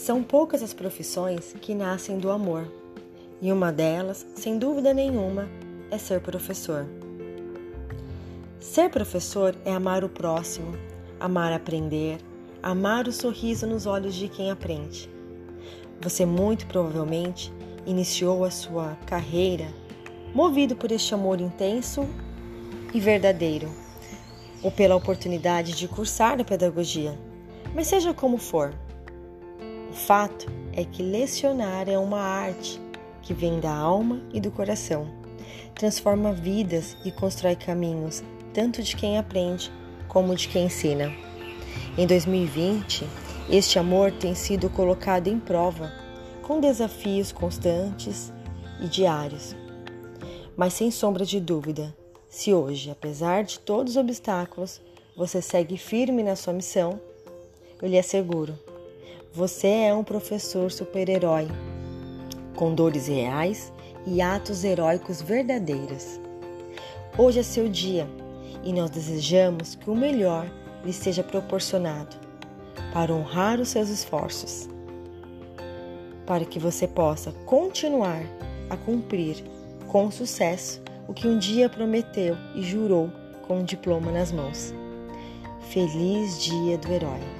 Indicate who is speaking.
Speaker 1: São poucas as profissões que nascem do amor, e uma delas, sem dúvida nenhuma, é ser professor. Ser professor é amar o próximo, amar aprender, amar o sorriso nos olhos de quem aprende. Você muito provavelmente iniciou a sua carreira movido por este amor intenso e verdadeiro, ou pela oportunidade de cursar a pedagogia. Mas seja como for, o fato é que lecionar é uma arte que vem da alma e do coração. Transforma vidas e constrói caminhos, tanto de quem aprende como de quem ensina. Em 2020, este amor tem sido colocado em prova, com desafios constantes e diários. Mas sem sombra de dúvida, se hoje, apesar de todos os obstáculos, você segue firme na sua missão, eu lhe asseguro você é um professor super-herói, com dores reais e atos heróicos verdadeiros. Hoje é seu dia e nós desejamos que o melhor lhe seja proporcionado para honrar os seus esforços, para que você possa continuar a cumprir com sucesso o que um dia prometeu e jurou com um diploma nas mãos. Feliz Dia do Herói!